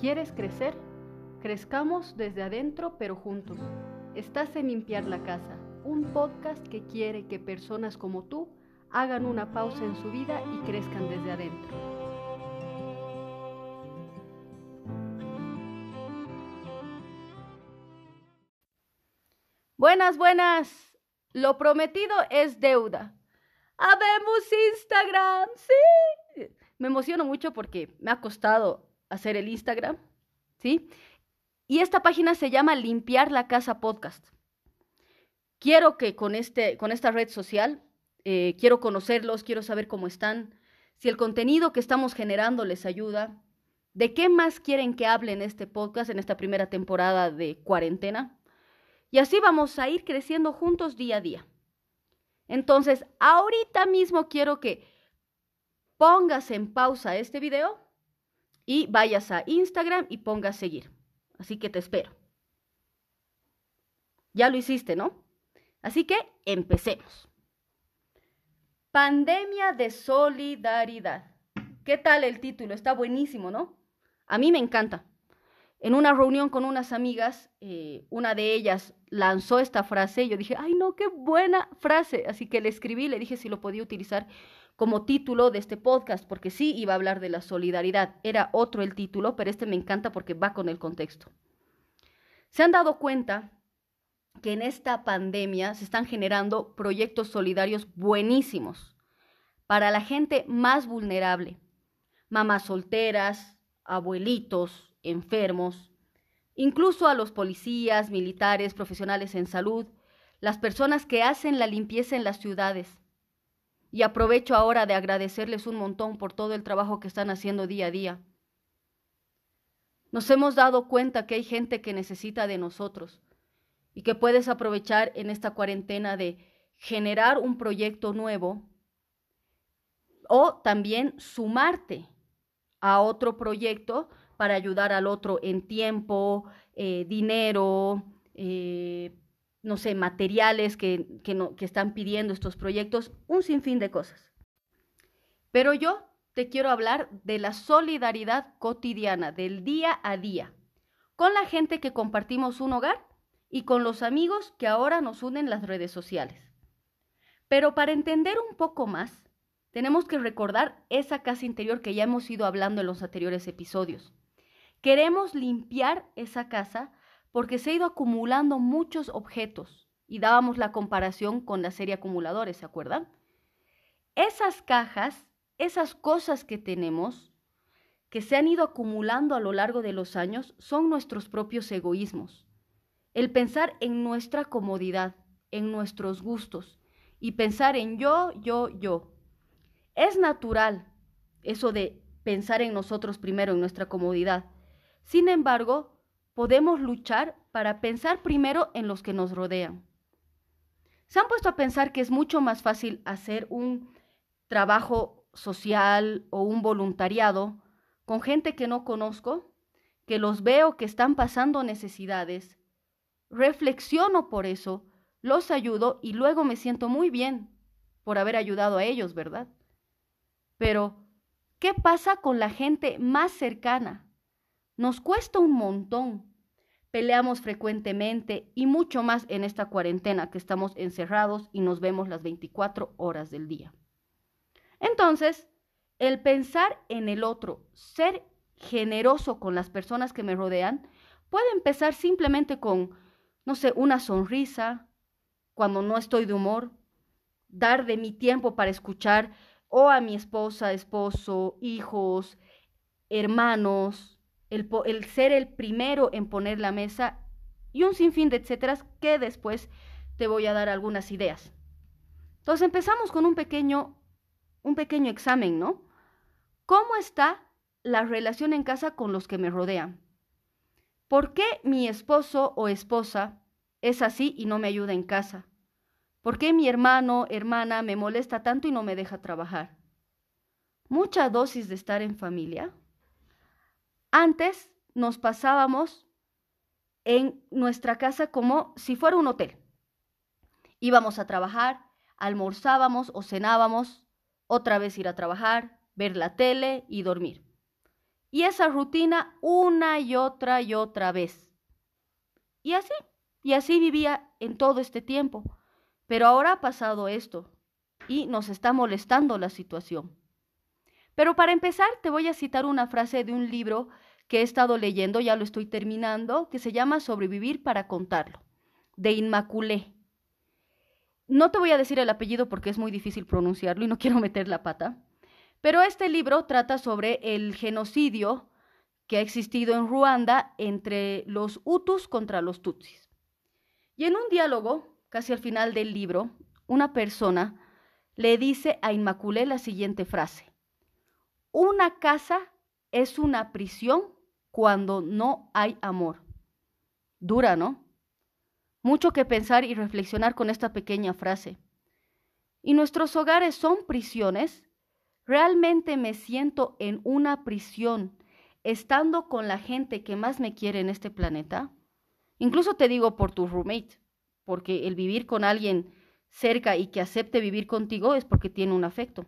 ¿Quieres crecer? Crezcamos desde adentro pero juntos. Estás en Limpiar la Casa, un podcast que quiere que personas como tú hagan una pausa en su vida y crezcan desde adentro. Buenas, buenas. Lo prometido es deuda. Habemos Instagram, sí. Me emociono mucho porque me ha costado hacer el Instagram, ¿sí? Y esta página se llama Limpiar la Casa Podcast. Quiero que con, este, con esta red social, eh, quiero conocerlos, quiero saber cómo están, si el contenido que estamos generando les ayuda, de qué más quieren que hable en este podcast, en esta primera temporada de cuarentena. Y así vamos a ir creciendo juntos día a día. Entonces, ahorita mismo quiero que pongas en pausa este video y vayas a Instagram y pongas seguir. Así que te espero. Ya lo hiciste, ¿no? Así que empecemos. Pandemia de solidaridad. ¿Qué tal el título? Está buenísimo, ¿no? A mí me encanta. En una reunión con unas amigas, eh, una de ellas lanzó esta frase y yo dije, ay no, qué buena frase. Así que le escribí, le dije si lo podía utilizar como título de este podcast, porque sí iba a hablar de la solidaridad. Era otro el título, pero este me encanta porque va con el contexto. ¿Se han dado cuenta que en esta pandemia se están generando proyectos solidarios buenísimos para la gente más vulnerable? Mamás solteras, abuelitos, enfermos, incluso a los policías, militares, profesionales en salud, las personas que hacen la limpieza en las ciudades y aprovecho ahora de agradecerles un montón por todo el trabajo que están haciendo día a día. Nos hemos dado cuenta que hay gente que necesita de nosotros y que puedes aprovechar en esta cuarentena de generar un proyecto nuevo o también sumarte a otro proyecto para ayudar al otro en tiempo, eh, dinero, eh, no sé, materiales que, que están pidiendo estos proyectos, un sinfín de cosas. Pero yo te quiero hablar de la solidaridad cotidiana, del día a día, con la gente que compartimos un hogar y con los amigos que ahora nos unen las redes sociales. Pero para entender un poco más, tenemos que recordar esa casa interior que ya hemos ido hablando en los anteriores episodios. Queremos limpiar esa casa porque se ha ido acumulando muchos objetos y dábamos la comparación con la serie acumuladores, ¿se acuerdan? Esas cajas, esas cosas que tenemos, que se han ido acumulando a lo largo de los años, son nuestros propios egoísmos. El pensar en nuestra comodidad, en nuestros gustos y pensar en yo, yo, yo. Es natural eso de pensar en nosotros primero, en nuestra comodidad. Sin embargo, podemos luchar para pensar primero en los que nos rodean. ¿Se han puesto a pensar que es mucho más fácil hacer un trabajo social o un voluntariado con gente que no conozco, que los veo que están pasando necesidades? Reflexiono por eso, los ayudo y luego me siento muy bien por haber ayudado a ellos, ¿verdad? Pero, ¿qué pasa con la gente más cercana? Nos cuesta un montón. Peleamos frecuentemente y mucho más en esta cuarentena que estamos encerrados y nos vemos las 24 horas del día. Entonces, el pensar en el otro, ser generoso con las personas que me rodean, puede empezar simplemente con, no sé, una sonrisa, cuando no estoy de humor, dar de mi tiempo para escuchar o a mi esposa, esposo, hijos, hermanos, el, ser el primero en poner la mesa y un sinfín de etcétera que después te voy a dar algunas ideas. Entonces empezamos con un pequeño, un pequeño examen, ¿no? ¿Cómo está la relación en casa con los que me rodean? ¿Por qué mi esposo o esposa es así y no me ayuda en casa? ¿Por qué mi hermano, hermana me molesta tanto y no me deja trabajar? Mucha dosis de estar en familia antes nos pasábamos en nuestra casa como si fuera un hotel. Íbamos a trabajar, almorzábamos o cenábamos, otra vez ir a trabajar, ver la tele y dormir. y esa rutina una y otra y otra vez. Y así, y así vivía en todo este tiempo. Pero ahora ha pasado esto y nos está molestando la situación. Pero para empezar, te voy a citar una frase de un libro que he estado leyendo, ya lo estoy terminando, que se llama Sobrevivir para contarlo, de Inmaculé. No te voy a decir el apellido porque es muy difícil pronunciarlo y no quiero meter la pata, pero este libro trata sobre el genocidio que ha existido en Ruanda entre los Hutus contra los Tutsis. Y en un diálogo, casi al final del libro, una persona le dice a Inmaculé la siguiente frase. Una casa es una prisión cuando no hay amor. Dura, ¿no? Mucho que pensar y reflexionar con esta pequeña frase. ¿Y nuestros hogares son prisiones? ¿Realmente me siento en una prisión estando con la gente que más me quiere en este planeta? Incluso te digo por tu roommate, porque el vivir con alguien cerca y que acepte vivir contigo es porque tiene un afecto.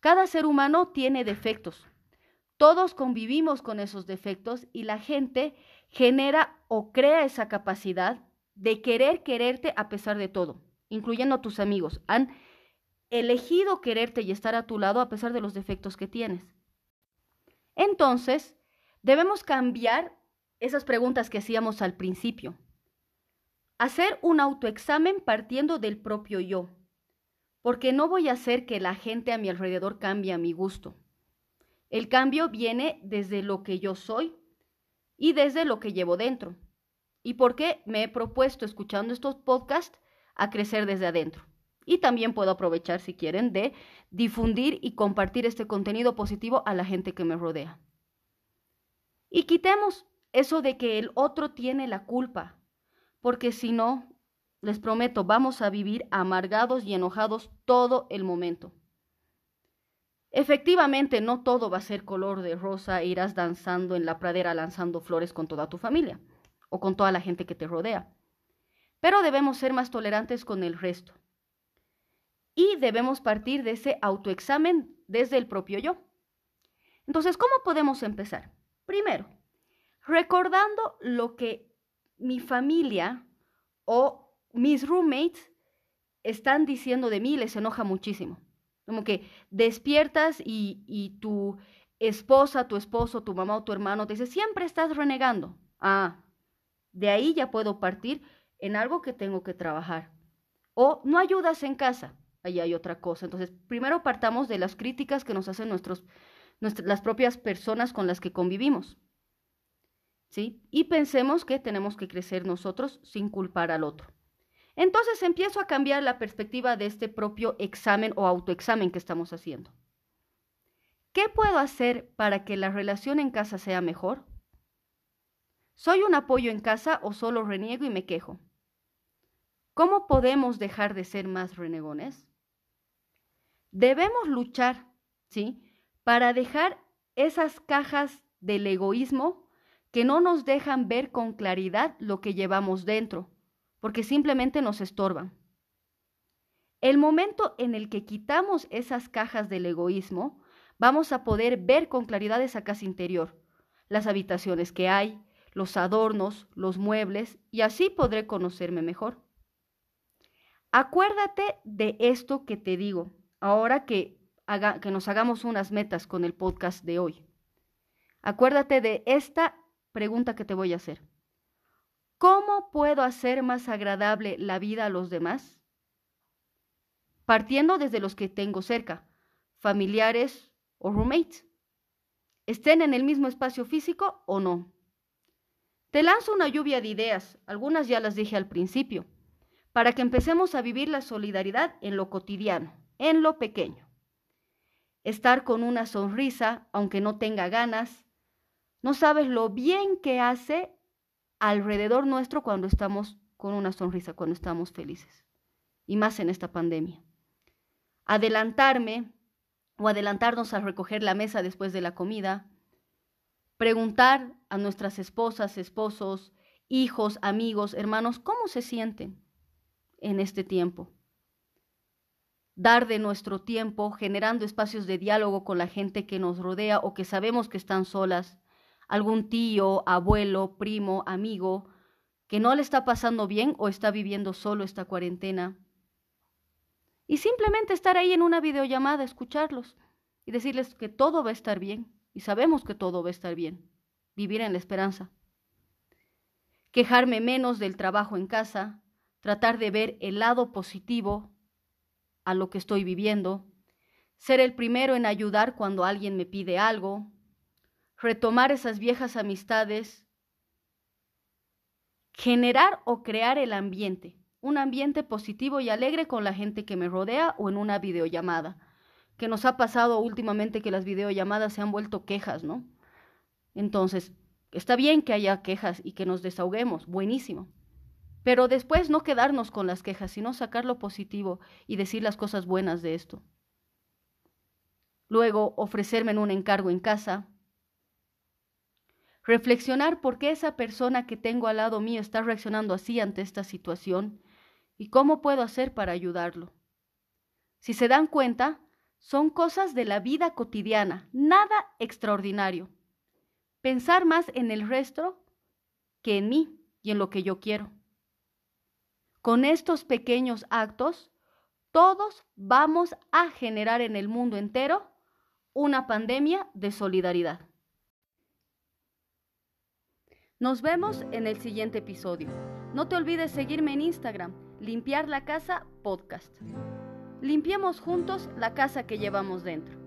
Cada ser humano tiene defectos, todos convivimos con esos defectos y la gente genera o crea esa capacidad de querer quererte a pesar de todo, incluyendo a tus amigos. Han elegido quererte y estar a tu lado a pesar de los defectos que tienes. Entonces, debemos cambiar esas preguntas que hacíamos al principio. Hacer un autoexamen partiendo del propio yo, porque no voy a hacer que la gente a mi alrededor cambie a mi gusto. El cambio viene desde lo que yo soy y desde lo que llevo dentro. ¿Y por qué me he propuesto, escuchando estos podcasts, a crecer desde adentro? Y también puedo aprovechar, si quieren, de difundir y compartir este contenido positivo a la gente que me rodea. Y quitemos eso de que el otro tiene la culpa, porque si no, les prometo, vamos a vivir amargados y enojados todo el momento. Efectivamente, no todo va a ser color de rosa e irás danzando en la pradera lanzando flores con toda tu familia o con toda la gente que te rodea. Pero debemos ser más tolerantes con el resto. Y debemos partir de ese autoexamen desde el propio yo. Entonces, ¿cómo podemos empezar? Primero, recordando lo que mi familia o mis roommates están diciendo de mí les enoja muchísimo. Como que despiertas y, tu esposa, tu esposo, tu mamá o tu hermano te dice, siempre estás renegando. Ah, de ahí ya puedo partir en algo que tengo que trabajar. O no ayudas en casa, ahí hay otra cosa. Entonces, primero partamos de las críticas que nos hacen nuestros, las propias personas con las que convivimos. ¿Sí? Y pensemos que tenemos que crecer nosotros sin culpar al otro. Entonces empiezo a cambiar la perspectiva de este propio examen o autoexamen que estamos haciendo. ¿Qué puedo hacer para que la relación en casa sea mejor? ¿Soy un apoyo en casa o solo reniego y me quejo? ¿Cómo podemos dejar de ser más renegones? Debemos luchar, ¿sí? Para dejar esas cajas del egoísmo que no nos dejan ver con claridad lo que llevamos dentro porque simplemente nos estorban. El momento en el que quitamos esas cajas del egoísmo, vamos a poder ver con claridad esa casa interior, las habitaciones que hay, los adornos, los muebles, y así podré conocerme mejor. Acuérdate de esto que te digo, ahora que, que nos hagamos unas metas con el podcast de hoy. Acuérdate de esta pregunta que te voy a hacer. ¿Cómo puedo hacer más agradable la vida a los demás? Partiendo desde los que tengo cerca, familiares o roommates, estén en el mismo espacio físico o no. Te lanzo una lluvia de ideas, algunas ya las dije al principio, para que empecemos a vivir la solidaridad en lo cotidiano, en lo pequeño. Estar con una sonrisa, aunque no tenga ganas. No sabes lo bien que hace alrededor nuestro cuando estamos con una sonrisa, cuando estamos felices. Y más en esta pandemia. Adelantarme o adelantarnos a recoger la mesa después de la comida. Preguntar a nuestras esposas, esposos, hijos, amigos, hermanos, cómo se sienten en este tiempo. dar de nuestro tiempo generando espacios de diálogo con la gente que nos rodea o que sabemos que están solas, algún tío, abuelo, primo, amigo, que no le está pasando bien o está viviendo solo esta cuarentena. Y simplemente estar ahí en una videollamada, escucharlos y decirles que todo va a estar bien. Y sabemos que todo va a estar bien. Vivir en la esperanza. Quejarme menos del trabajo en casa, tratar de ver el lado positivo a lo que estoy viviendo, ser el primero en ayudar cuando alguien me pide algo, retomar esas viejas amistades generar o crear el ambiente, un ambiente positivo y alegre con la gente que me rodea o en una videollamada, que nos ha pasado últimamente que las videollamadas se han vuelto quejas, ¿no? Entonces, está bien que haya quejas y que nos desahoguemos, buenísimo. Pero después no quedarnos con las quejas, sino sacar lo positivo y decir las cosas buenas de esto. Luego, ofrecerme en un encargo en casa, reflexionar por qué esa persona que tengo al lado mío está reaccionando así ante esta situación y cómo puedo hacer para ayudarlo. Si se dan cuenta, son cosas de la vida cotidiana, nada extraordinario. Pensar más en el resto que en mí y en lo que yo quiero. Con estos pequeños actos, todos vamos a generar en el mundo entero una pandemia de solidaridad. Nos vemos en el siguiente episodio. No te olvides seguirme en Instagram, Limpiar la Casa Podcast. Limpiemos juntos la casa que llevamos dentro.